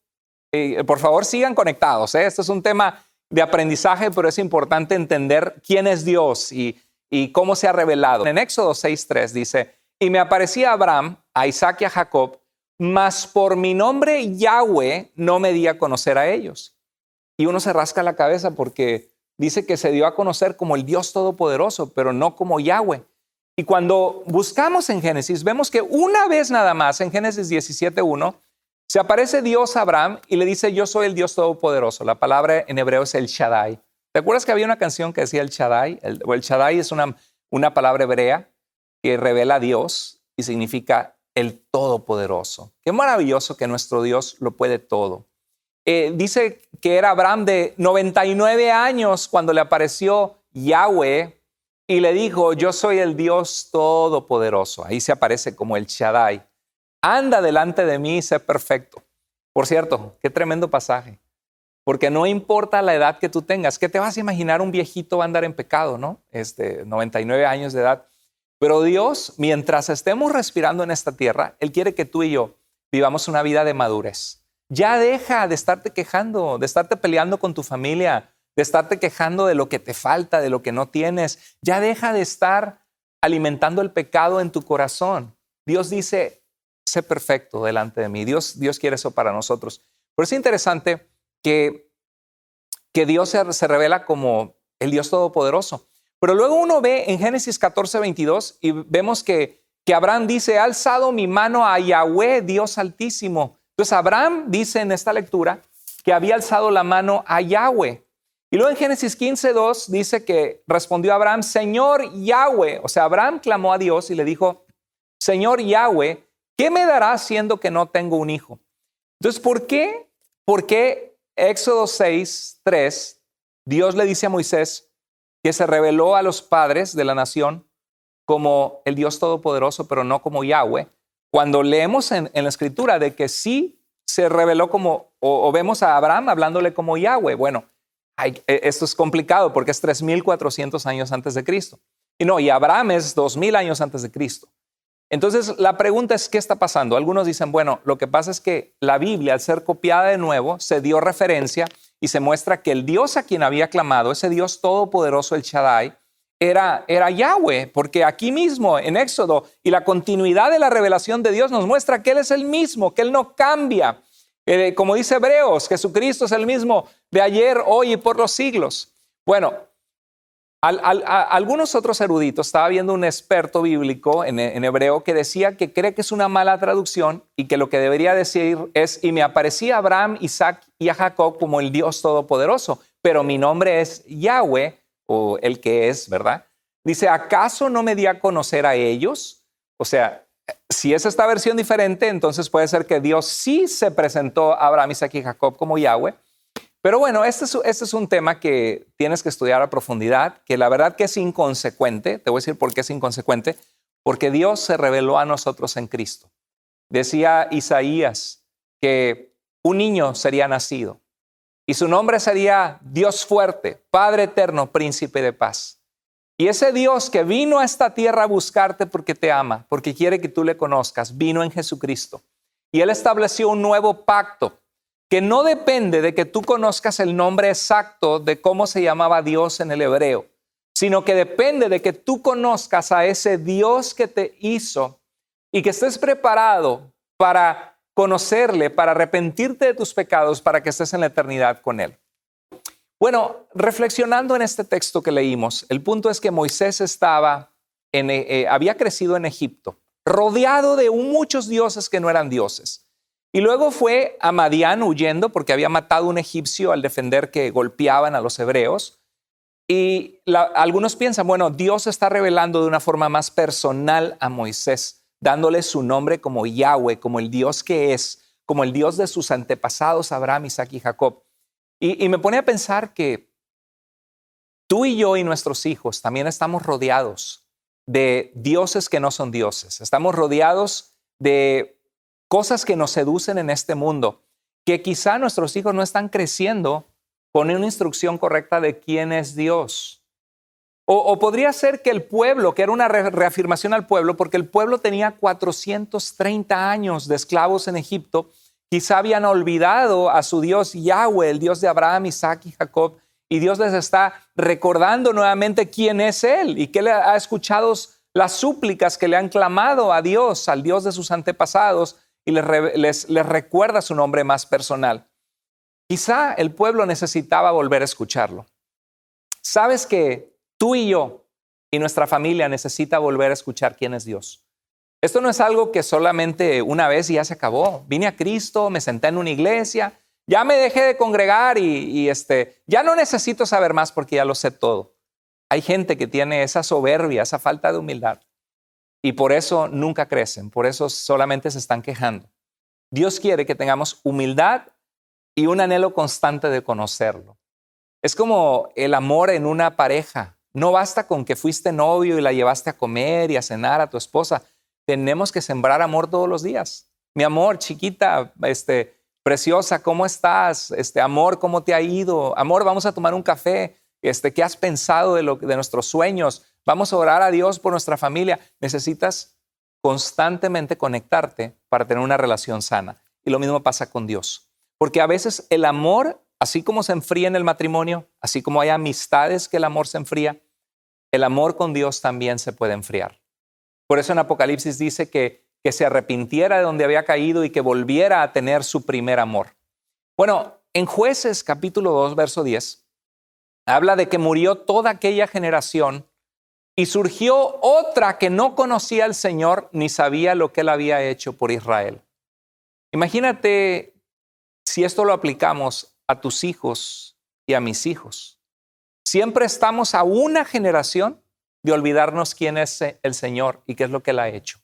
eh, por favor sigan conectados, ¿eh? este es un tema de aprendizaje, pero es importante entender quién es Dios y, cómo se ha revelado. En Éxodo 6.3 dice, y me aparecía Abraham, a Isaac y a Jacob, mas por mi nombre Yahweh no me di a conocer a ellos. Y uno se rasca la cabeza porque dice que se dio a conocer como el Dios Todopoderoso, pero no como Yahweh. Y cuando buscamos en Génesis, vemos que una vez nada más, en Génesis 17.1, se aparece Dios a Abraham y le dice, yo soy el Dios Todopoderoso. La palabra en hebreo es el Shaddai. ¿Te acuerdas que había una canción que decía el Shaddai? O el Shaddai es una, una palabra hebrea que revela a Dios y significa el Todopoderoso. Qué maravilloso que nuestro Dios lo puede todo. Eh, dice que era Abraham de 99 años cuando le apareció Yahweh y le dijo, yo soy el Dios Todopoderoso. Ahí se aparece como el Shaddai. Anda delante de mí y sé perfecto. Por cierto, qué tremendo pasaje. Porque no importa la edad que tú tengas, ¿qué te vas a imaginar un viejito va a andar en pecado, no? Este, 99 años de edad. Pero Dios, mientras estemos respirando en esta tierra, Él quiere que tú y yo vivamos una vida de madurez. Ya deja de estarte quejando, de estarte peleando con tu familia, de estarte quejando de lo que te falta, de lo que no tienes. Ya deja de estar alimentando el pecado en tu corazón. Dios dice, sé perfecto delante de mí. Dios, Dios quiere eso para nosotros. Pero es interesante que, que Dios se, se revela como el Dios Todopoderoso. Pero luego uno ve en Génesis 14, 22 y vemos que, que Abraham dice, he alzado mi mano a Yahweh, Dios altísimo. Entonces Abraham dice en esta lectura que había alzado la mano a Yahweh. Y luego en Génesis 15, 2 dice que respondió Abraham, Señor Yahweh. O sea, Abraham clamó a Dios y le dijo, Señor Yahweh, ¿qué me dará siendo que no tengo un hijo? Entonces, ¿por qué? ¿Por qué Éxodo 6, 3, Dios le dice a Moisés, que se reveló a los padres de la nación como el Dios Todopoderoso, pero no como Yahweh, cuando leemos en, la escritura de que sí se reveló como, o, vemos a Abraham hablándole como Yahweh, bueno, e, esto es complicado porque es 3.400 años antes de Cristo. Y no, y Abraham es 2.000 años antes de Cristo. Entonces, la pregunta es, ¿qué está pasando? Algunos dicen, bueno, lo que pasa es que la Biblia, al ser copiada de nuevo, se dio referencia y se muestra que el Dios a quien había clamado, ese Dios todopoderoso, el Shaddai, era, era Yahweh, porque aquí mismo en Éxodo y la continuidad de la revelación de Dios nos muestra que Él es el mismo, que Él no cambia. Eh, como dice Hebreos, Jesucristo es el mismo de ayer, hoy y por los siglos. Bueno, algunos otros eruditos, estaba viendo un experto bíblico en, en, hebreo que decía que cree que es una mala traducción y que lo que debería decir es, y me aparecía Abraham, Isaac y a Jacob como el Dios Todopoderoso, pero mi nombre es Yahweh, o el que es, ¿verdad? Dice, ¿acaso no me di a conocer a ellos? O sea, si es esta versión diferente, entonces puede ser que Dios sí se presentó a Abraham, Isaac y Jacob como Yahweh, pero bueno, este es, este es, un tema que tienes que estudiar a profundidad, que la verdad que es inconsecuente. Te voy a decir por qué es inconsecuente. Porque Dios se reveló a nosotros en Cristo. Decía Isaías que un niño sería nacido y su nombre sería Dios fuerte, Padre eterno, príncipe de paz. Y ese Dios que vino a esta tierra a buscarte porque te ama, porque quiere que tú le conozcas, vino en Jesucristo. Y Él estableció un nuevo pacto que no depende de que tú conozcas el nombre exacto de cómo se llamaba Dios en el hebreo, sino que depende de que tú conozcas a ese Dios que te hizo y que estés preparado para conocerle, para arrepentirte de tus pecados, para que estés en la eternidad con Él. Bueno, reflexionando en este texto que leímos, el punto es que Moisés estaba en, eh, eh, había crecido en Egipto, rodeado de muchos dioses que no eran dioses. Y luego fue a Madián huyendo porque había matado a un egipcio al defender que golpeaban a los hebreos. Y algunos piensan, bueno, Dios está revelando de una forma más personal a Moisés, dándole su nombre como Yahweh, como el Dios que es, como el Dios de sus antepasados, Abraham, Isaac y Jacob. Y, y me pone a pensar que tú y yo y nuestros hijos también estamos rodeados de dioses que no son dioses. Estamos rodeados de cosas que nos seducen en este mundo, que quizá nuestros hijos no están creciendo con una instrucción correcta de quién es Dios. O, podría ser que el pueblo, que era una reafirmación al pueblo, porque el pueblo tenía 430 años de esclavos en Egipto, quizá habían olvidado a su Dios Yahweh, el Dios de Abraham, Isaac y Jacob, y Dios les está recordando nuevamente quién es Él y que le ha escuchado las súplicas que le han clamado a Dios, al Dios de sus antepasados, y les, recuerda su nombre más personal. Quizá el pueblo necesitaba volver a escucharlo. Sabes que tú y yo y nuestra familia necesita volver a escuchar quién es Dios. Esto no es algo que solamente una vez y ya se acabó. Vine a Cristo, me senté en una iglesia, ya me dejé de congregar y, este, ya no necesito saber más porque ya lo sé todo. Hay gente que tiene esa soberbia, esa falta de humildad y por eso nunca crecen, por eso solamente se están quejando. Dios quiere que tengamos humildad y un anhelo constante de conocerlo. Es como el amor en una pareja. No basta con que fuiste novio y la llevaste a comer y a cenar a tu esposa. Tenemos que sembrar amor todos los días. Mi amor, chiquita, este, preciosa, ¿cómo estás? Este, amor, ¿cómo te ha ido? Amor, vamos a tomar un café. Este, ¿qué has pensado de, lo, de nuestros sueños? Vamos a orar a Dios por nuestra familia. Necesitas constantemente conectarte para tener una relación sana. Y lo mismo pasa con Dios. Porque a veces el amor, así como se enfría en el matrimonio, así como hay amistades que el amor se enfría, el amor con Dios también se puede enfriar. Por eso en Apocalipsis dice que, que se arrepintiera de donde había caído y que volviera a tener su primer amor. Bueno, en jueces capítulo 2, verso 10, habla de que murió toda aquella generación y surgió otra que no conocía al Señor ni sabía lo que él había hecho por Israel. Imagínate si esto lo aplicamos a tus hijos y a mis hijos. Siempre estamos a una generación de olvidarnos quién es el Señor y qué es lo que él ha hecho.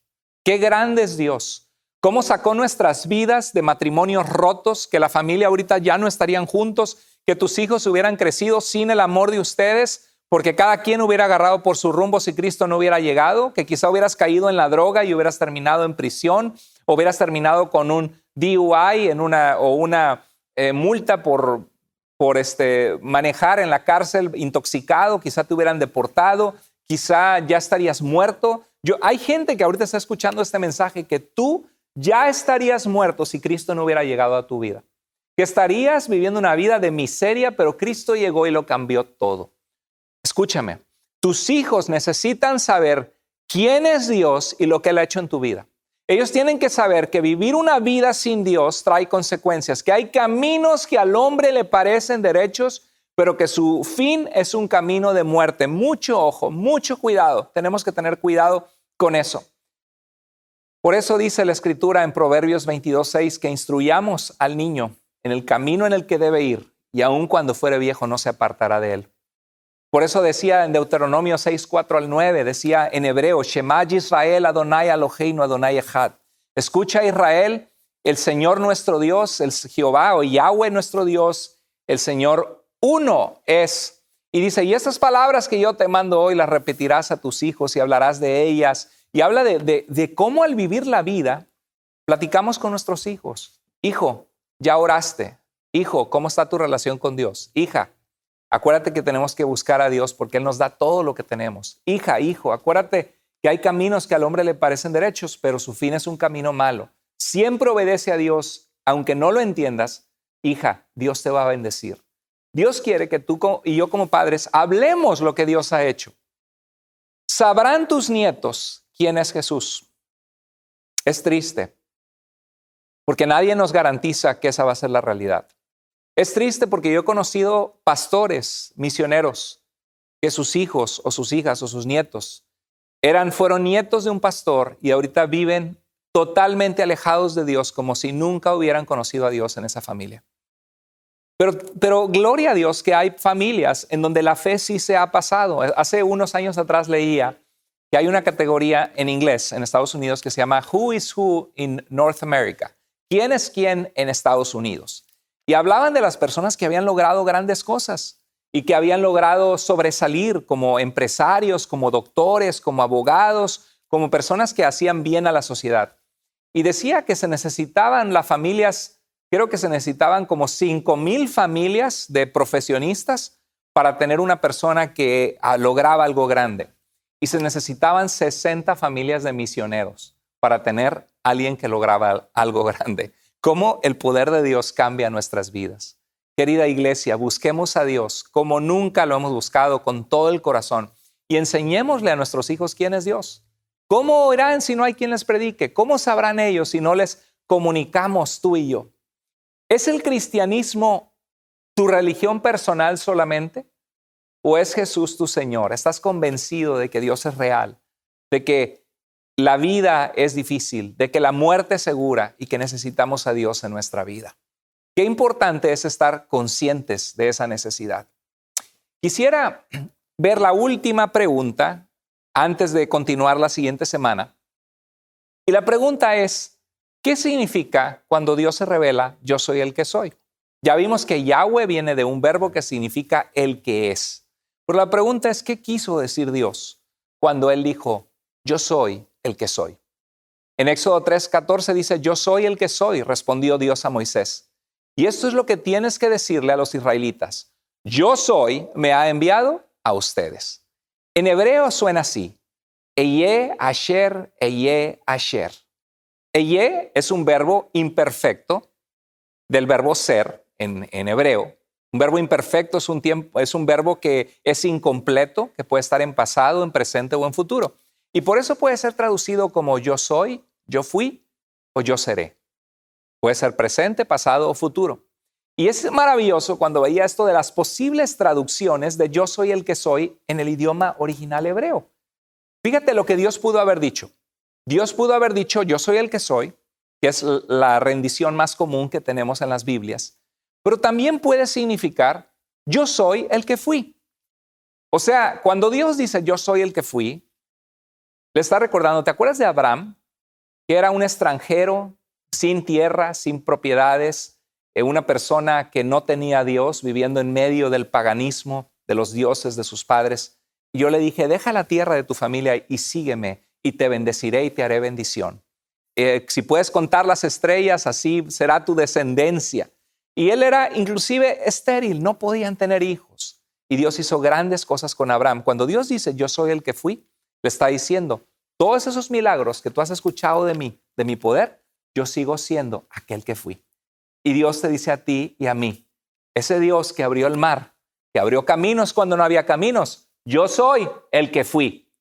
Qué grande es Dios. Cómo sacó nuestras vidas de matrimonios rotos, que la familia ahorita ya no estarían juntos, que tus hijos hubieran crecido sin el amor de ustedes, porque cada quien hubiera agarrado por su rumbo si Cristo no hubiera llegado, que quizá hubieras caído en la droga y hubieras terminado en prisión, hubieras terminado con un DUI en una, o una eh, multa por, por este, manejar en la cárcel intoxicado, quizá te hubieran deportado, quizá ya estarías muerto. Yo, hay gente que ahorita está escuchando este mensaje que tú ya estarías muerto si Cristo no hubiera llegado a tu vida. Que estarías viviendo una vida de miseria, pero Cristo llegó y lo cambió todo. Escúchame, tus hijos necesitan saber quién es Dios y lo que Él ha hecho en tu vida. Ellos tienen que saber que vivir una vida sin Dios trae consecuencias, que hay caminos que al hombre le parecen derechos, pero que su fin es un camino de muerte. Mucho ojo, mucho cuidado. Tenemos que tener cuidado con eso. Por eso dice la escritura en Proverbios 22.6 que instruyamos al niño en el camino en el que debe ir y aun cuando fuere viejo no se apartará de él. Por eso decía en Deuteronomio 6, 4 al 9, decía en hebreo, Shema Israel Adonai Eloheinu Adonai Echad. Escucha Israel, el Señor nuestro Dios, el Jehová o Yahweh nuestro Dios, el Señor uno es. Y dice, y estas palabras que yo te mando hoy las repetirás a tus hijos y hablarás de ellas. Y habla de, de cómo al vivir la vida, platicamos con nuestros hijos. Hijo, ya oraste. Hijo, ¿cómo está tu relación con Dios? Hija, Acuérdate que tenemos que buscar a Dios porque Él nos da todo lo que tenemos. Hija, hijo, acuérdate que hay caminos que al hombre le parecen derechos, pero su fin es un camino malo. Siempre obedece a Dios, aunque no lo entiendas. Hija, Dios te va a bendecir. Dios quiere que tú y yo como padres hablemos lo que Dios ha hecho. Sabrán tus nietos quién es Jesús. Es triste, porque nadie nos garantiza que esa va a ser la realidad. Es triste porque yo he conocido pastores, misioneros, que sus hijos o sus hijas o sus nietos eran, fueron nietos de un pastor y ahorita viven totalmente alejados de Dios como si nunca hubieran conocido a Dios en esa familia. Pero, pero gloria a Dios que hay familias en donde la fe sí se ha pasado. Hace unos años atrás leía que hay una categoría en inglés en Estados Unidos que se llama Who is Who in North America. ¿Quién es quién en Estados Unidos? Y hablaban de las personas que habían logrado grandes cosas y que habían logrado sobresalir como empresarios, como doctores, como abogados, como personas que hacían bien a la sociedad. Y decía que se necesitaban las familias, creo que se necesitaban como 5 mil familias de profesionistas para tener una persona que ah, lograba algo grande. Y se necesitaban 60 familias de misioneros para tener alguien que lograba algo grande cómo el poder de Dios cambia nuestras vidas. Querida iglesia, busquemos a Dios como nunca lo hemos buscado con todo el corazón y enseñémosle a nuestros hijos quién es Dios. ¿Cómo oirán si no hay quien les predique? ¿Cómo sabrán ellos si no les comunicamos tú y yo? ¿Es el cristianismo tu religión personal solamente? ¿O es Jesús tu Señor? ¿Estás convencido de que Dios es real? ¿De que la vida es difícil, de que la muerte es segura y que necesitamos a Dios en nuestra vida. Qué importante es estar conscientes de esa necesidad. Quisiera ver la última pregunta antes de continuar la siguiente semana. Y la pregunta es, ¿qué significa cuando Dios se revela, yo soy el que soy? Ya vimos que Yahweh viene de un verbo que significa el que es. Pero la pregunta es, ¿qué quiso decir Dios cuando Él dijo, yo soy el que soy. En Éxodo 3:14 dice, yo soy el que soy, respondió Dios a Moisés. Y esto es lo que tienes que decirle a los israelitas. Yo soy, me ha enviado a ustedes. En hebreo suena así. Eye, asher, eye, asher. Eye es un verbo imperfecto del verbo ser en, en hebreo. Un verbo imperfecto es un, tiempo, es un verbo que es incompleto, que puede estar en pasado, en presente o en futuro. Y por eso puede ser traducido como yo soy, yo fui o yo seré. Puede ser presente, pasado o futuro. Y es maravilloso cuando veía esto de las posibles traducciones de yo soy el que soy en el idioma original hebreo. Fíjate lo que Dios pudo haber dicho. Dios pudo haber dicho yo soy el que soy, que es la rendición más común que tenemos en las Biblias, pero también puede significar yo soy el que fui. O sea, cuando Dios dice yo soy el que fui, le está recordando, ¿te acuerdas de Abraham? Que era un extranjero sin tierra, sin propiedades, eh, una persona que no tenía Dios, viviendo en medio del paganismo, de los dioses de sus padres. Yo le dije, deja la tierra de tu familia y sígueme, y te bendeciré y te haré bendición. Eh, si puedes contar las estrellas, así será tu descendencia. Y él era inclusive estéril, no podían tener hijos. Y Dios hizo grandes cosas con Abraham. Cuando Dios dice, yo soy el que fui, le está diciendo, todos esos milagros que tú has escuchado de mí, de mi poder, yo sigo siendo aquel que fui. Y Dios te dice a ti y a mí, ese Dios que abrió el mar, que abrió caminos cuando no había caminos, yo soy el que fui.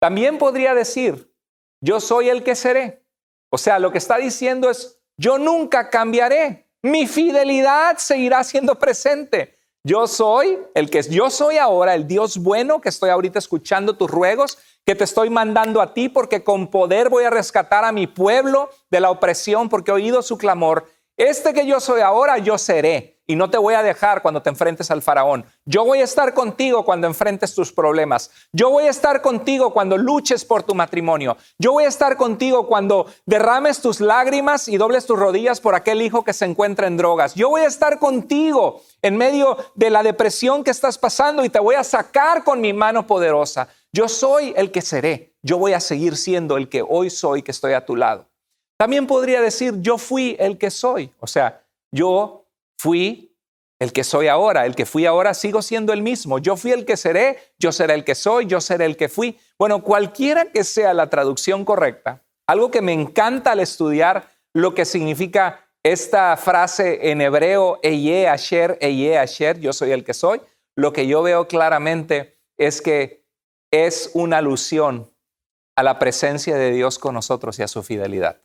También podría decir, yo soy el que seré. O sea, lo que está diciendo es, yo nunca cambiaré. Mi fidelidad seguirá siendo presente. Yo soy el que yo soy ahora, el Dios bueno que estoy ahorita escuchando tus ruegos, que te estoy mandando a ti porque con poder voy a rescatar a mi pueblo de la opresión porque he oído su clamor. Este que yo soy ahora, yo seré y no te voy a dejar cuando te enfrentes al faraón. Yo voy a estar contigo cuando enfrentes tus problemas. Yo voy a estar contigo cuando luches por tu matrimonio. Yo voy a estar contigo cuando derrames tus lágrimas y dobles tus rodillas por aquel hijo que se encuentra en drogas. Yo voy a estar contigo en medio de la depresión que estás pasando y te voy a sacar con mi mano poderosa. Yo soy el que seré. Yo voy a seguir siendo el que hoy soy, que estoy a tu lado. También podría decir, yo fui el que soy. O sea, yo fui el que soy ahora, el que fui ahora sigo siendo el mismo. Yo fui el que seré, yo seré el que soy, yo seré el que fui. Bueno, cualquiera que sea la traducción correcta, algo que me encanta al estudiar lo que significa esta frase en hebreo, Eye Asher, Eye Asher, yo soy el que soy, lo que yo veo claramente es que es una alusión a la presencia de Dios con nosotros y a su fidelidad.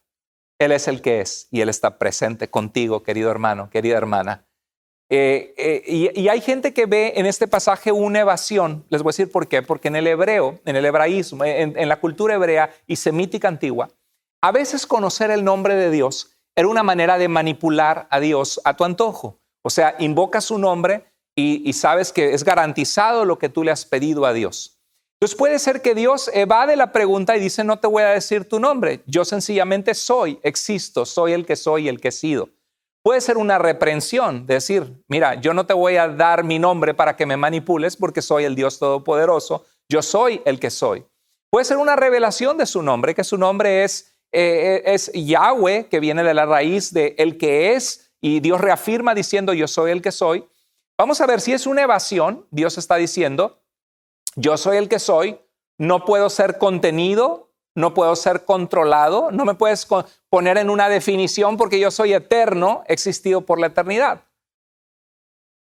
Él es el que es y Él está presente contigo, querido hermano, querida hermana. Eh, eh, y, hay gente que ve en este pasaje una evasión. Les voy a decir por qué. Porque en el hebreo, en el hebraísmo, en, la cultura hebrea y semítica antigua, a veces conocer el nombre de Dios era una manera de manipular a Dios a tu antojo. O sea, invocas su nombre y, sabes que es garantizado lo que tú le has pedido a Dios. Entonces puede ser que Dios evade la pregunta y dice, no te voy a decir tu nombre, yo sencillamente soy, existo, soy el que soy el que he sido. Puede ser una reprensión, decir, mira, yo no te voy a dar mi nombre para que me manipules porque soy el Dios Todopoderoso, yo soy el que soy. Puede ser una revelación de su nombre, que su nombre es, eh, es Yahweh, que viene de la raíz de el que es, y Dios reafirma diciendo, yo soy el que soy. Vamos a ver si es una evasión, Dios está diciendo, yo soy el que soy, no puedo ser contenido, no puedo ser controlado, no me puedes poner en una definición porque yo soy eterno, existido por la eternidad.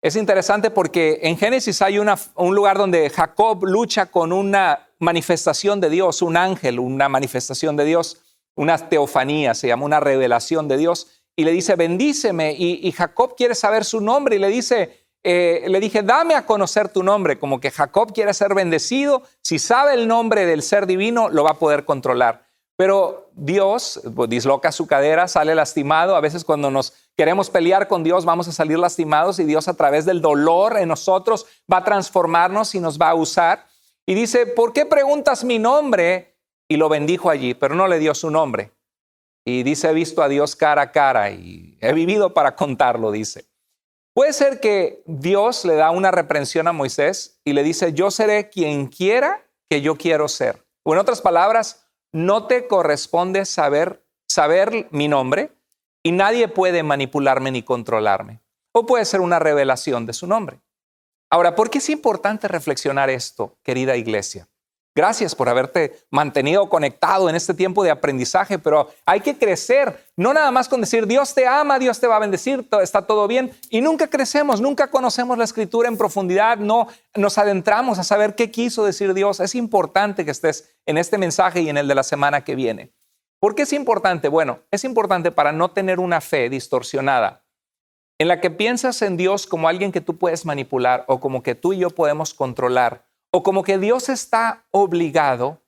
Es interesante porque en Génesis hay un lugar donde Jacob lucha con una manifestación de Dios, un ángel, una manifestación de Dios, una teofanía, se llama una revelación de Dios, y le dice, bendíceme, y, y Jacob quiere saber su nombre y le dice, eh, le dije, dame a conocer tu nombre, como que Jacob quiere ser bendecido, si sabe el nombre del ser divino, lo va a poder controlar. Pero Dios pues, disloca su cadera, sale lastimado. A veces cuando nos queremos pelear con Dios vamos a salir lastimados y Dios a través del dolor en nosotros va a transformarnos y nos va a usar. Y dice, ¿por qué preguntas mi nombre? Y lo bendijo allí, pero no le dio su nombre. Y dice, he visto a Dios cara a cara y he vivido para contarlo, dice. Puede ser que Dios le da una reprensión a Moisés y le dice, yo seré quien quiera que yo quiero ser. O en otras palabras, no te corresponde saber, saber mi nombre y nadie puede manipularme ni controlarme. O puede ser una revelación de su nombre. Ahora, ¿por qué es importante reflexionar esto, querida iglesia? Gracias por haberte mantenido conectado en este tiempo de aprendizaje, pero hay que crecer, no nada más con decir Dios te ama, Dios te va a bendecir, está todo bien, y nunca crecemos, nunca conocemos la escritura en profundidad, no nos adentramos a saber qué quiso decir Dios. Es importante que estés en este mensaje y en el de la semana que viene. ¿Por qué es importante? Bueno, es importante para no tener una fe distorsionada en la que piensas en Dios como alguien que tú puedes manipular o como que tú y yo podemos controlar o como que Dios está obligado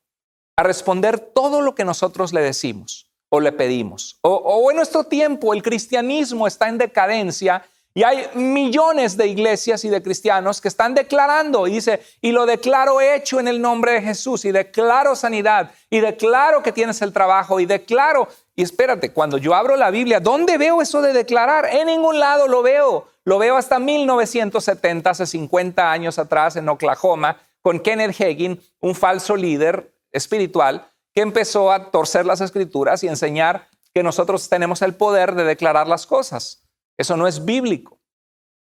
a responder todo lo que nosotros le decimos o le pedimos. O, en nuestro tiempo el cristianismo está en decadencia y hay millones de iglesias y de cristianos que están declarando y dice, y lo declaro hecho en el nombre de Jesús y declaro sanidad y declaro que tienes el trabajo y declaro, y espérate, cuando yo abro la Biblia, ¿dónde veo eso de declarar? En ningún lado lo veo. Lo veo hasta 1970, hace 50 años atrás en Oklahoma, con Kenneth Hagin, un falso líder espiritual que empezó a torcer las escrituras y enseñar que nosotros tenemos el poder de declarar las cosas. Eso no es bíblico.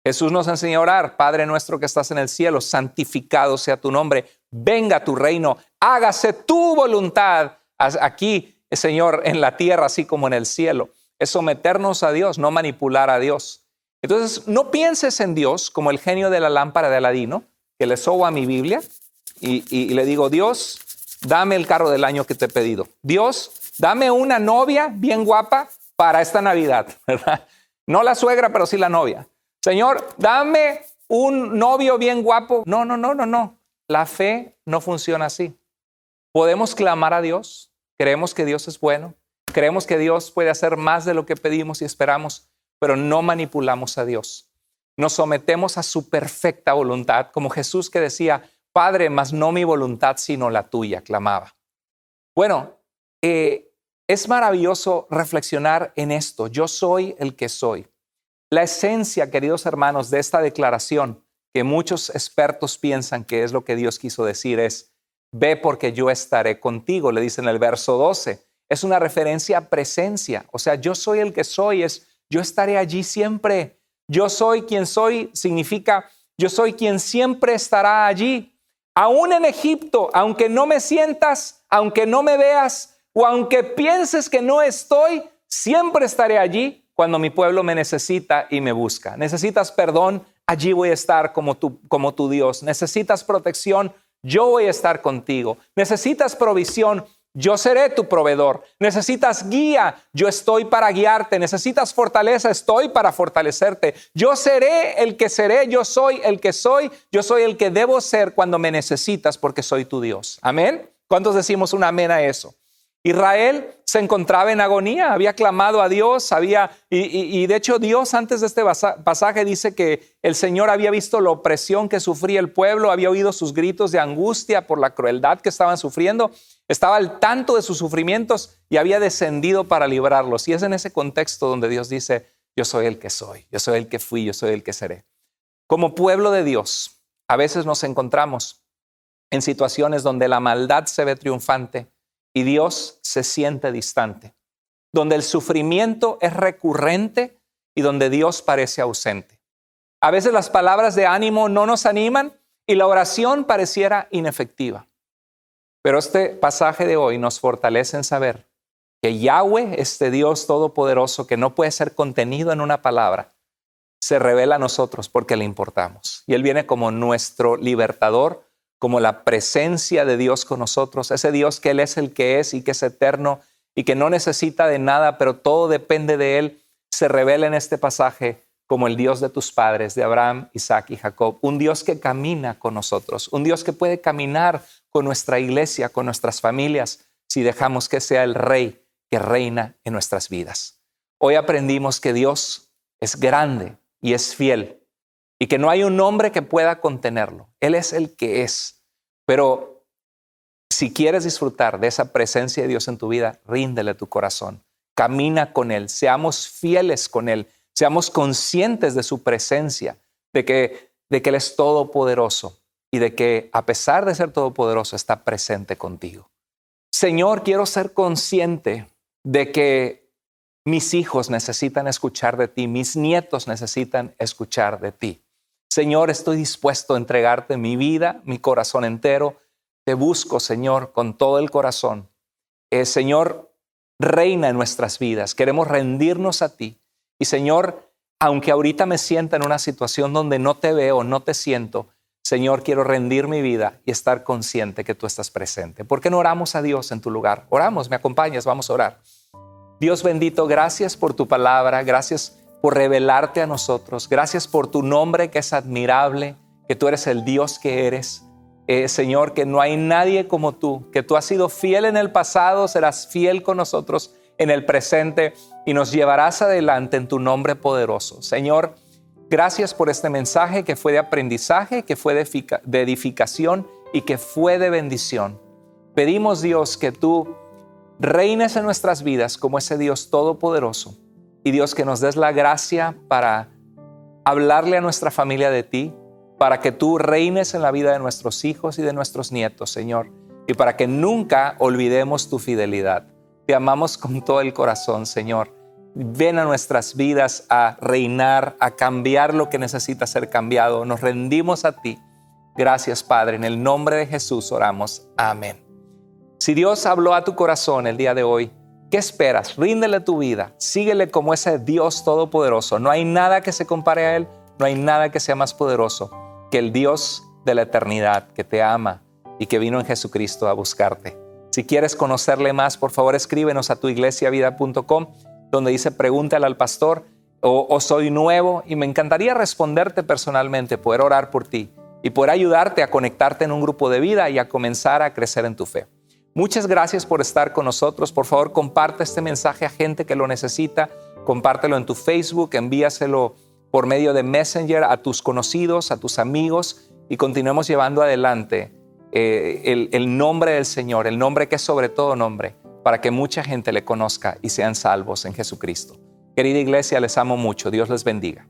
Jesús nos enseñó a orar, Padre nuestro que estás en el cielo, santificado sea tu nombre, venga tu reino, hágase tu voluntad aquí, Señor, en la tierra, así como en el cielo. Es someternos a Dios, no manipular a Dios. Entonces, no pienses en Dios como el genio de la lámpara de Aladino, que le sobo a mi Biblia y, le digo, Dios, dame el carro del año que te he pedido. Dios, dame una novia bien guapa para esta Navidad, ¿verdad? No la suegra, pero sí la novia. Señor, dame un novio bien guapo. No, no, no, no, no. La fe no funciona así. Podemos clamar a Dios, creemos que Dios es bueno, creemos que Dios puede hacer más de lo que pedimos y esperamos, pero no manipulamos a Dios. Nos sometemos a su perfecta voluntad, como Jesús que decía, Padre, mas no mi voluntad, sino la tuya, clamaba. Bueno, eh, es maravilloso reflexionar en esto. Yo soy el que soy. La esencia, queridos hermanos, de esta declaración, que muchos expertos piensan que es lo que Dios quiso decir, es, ve porque yo estaré contigo, le dice en el verso 12. Es una referencia a presencia, o sea, yo soy el que soy, es, yo estaré allí siempre. Yo soy quien soy significa, yo soy quien siempre estará allí. Aún en Egipto, aunque no me sientas, aunque no me veas, o aunque pienses que no estoy, siempre estaré allí cuando mi pueblo me necesita y me busca. Necesitas perdón, allí voy a estar como tu, como tu Dios. Necesitas protección, yo voy a estar contigo. Necesitas provisión, yo seré tu proveedor. Necesitas guía, yo estoy para guiarte. Necesitas fortaleza, estoy para fortalecerte. Yo seré el que seré, yo soy el que soy, yo soy el que debo ser cuando me necesitas porque soy tu Dios. Amén. ¿Cuántos decimos un amén a eso? Israel se encontraba en agonía, había clamado a Dios, había, y, de hecho Dios antes de este pasaje dice que el Señor había visto la opresión que sufría el pueblo, había oído sus gritos de angustia por la crueldad que estaban sufriendo, estaba al tanto de sus sufrimientos y había descendido para librarlos. Y es en ese contexto donde Dios dice, yo soy el que soy, yo soy el que fui, yo soy el que seré. Como pueblo de Dios, a veces nos encontramos en situaciones donde la maldad se ve triunfante y Dios se siente distante, donde el sufrimiento es recurrente y donde Dios parece ausente. A veces las palabras de ánimo no nos animan y la oración pareciera inefectiva. Pero este pasaje de hoy nos fortalece en saber que Yahweh, este Dios todopoderoso que no puede ser contenido en una palabra, se revela a nosotros porque le importamos. Y Él viene como nuestro libertador, como la presencia de Dios con nosotros, ese Dios que Él es el que es y que es eterno y que no necesita de nada, pero todo depende de Él, se revela en este pasaje como el Dios de tus padres, de Abraham, Isaac y Jacob, un Dios que camina con nosotros, un Dios que puede caminar con nuestra iglesia, con nuestras familias, si dejamos que sea el Rey que reina en nuestras vidas. Hoy aprendimos que Dios es grande y es fiel y que no hay un hombre que pueda contenerlo. Él es el que es. Pero si quieres disfrutar de esa presencia de Dios en tu vida, ríndele tu corazón. Camina con Él, seamos fieles con Él, seamos conscientes de su presencia, de que, de que Él es todopoderoso y de que a pesar de ser todopoderoso está presente contigo. Señor, quiero ser consciente de que mis hijos necesitan escuchar de ti, mis nietos necesitan escuchar de ti. Señor, estoy dispuesto a entregarte mi vida, mi corazón entero. Te busco, Señor, con todo el corazón. Eh, Señor, reina en nuestras vidas. Queremos rendirnos a ti. Y Señor, aunque ahorita me sienta en una situación donde no te veo, no te siento, Señor, quiero rendir mi vida y estar consciente que tú estás presente. ¿Por qué no oramos a Dios en tu lugar? Oramos, me acompañas, vamos a orar. Dios bendito, gracias por tu palabra, gracias por revelarte a nosotros. Gracias por tu nombre que es admirable, que tú eres el Dios que eres. Eh, Señor, que no hay nadie como tú, que tú has sido fiel en el pasado, serás fiel con nosotros en el presente y nos llevarás adelante en tu nombre poderoso. Señor, gracias por este mensaje que fue de aprendizaje, que fue de edificación y que fue de bendición. Pedimos Dios que tú reines en nuestras vidas como ese Dios todopoderoso y Dios, que nos des la gracia para hablarle a nuestra familia de ti, para que tú reines en la vida de nuestros hijos y de nuestros nietos, Señor, y para que nunca olvidemos tu fidelidad. Te amamos con todo el corazón, Señor. Ven a nuestras vidas a reinar, a cambiar lo que necesita ser cambiado. Nos rendimos a ti. Gracias, Padre. En el nombre de Jesús oramos. Amén. Si Dios habló a tu corazón el día de hoy, ¿Qué esperas? Ríndele tu vida, síguele como ese Dios todopoderoso. No hay nada que se compare a Él, no hay nada que sea más poderoso que el Dios de la eternidad que te ama y que vino en Jesucristo a buscarte. Si quieres conocerle más, por favor escríbenos a tuiglesiavida.com donde dice pregúntale al pastor o, soy nuevo y me encantaría responderte personalmente, poder orar por ti y poder ayudarte a conectarte en un grupo de vida y a comenzar a crecer en tu fe. Muchas gracias por estar con nosotros. Por favor, comparte este mensaje a gente que lo necesita. Compártelo en tu Facebook, envíaselo por medio de Messenger a tus conocidos, a tus amigos y continuemos llevando adelante eh, el, el nombre del Señor, el nombre que es sobre todo nombre, para que mucha gente le conozca y sean salvos en Jesucristo. Querida iglesia, les amo mucho. Dios les bendiga.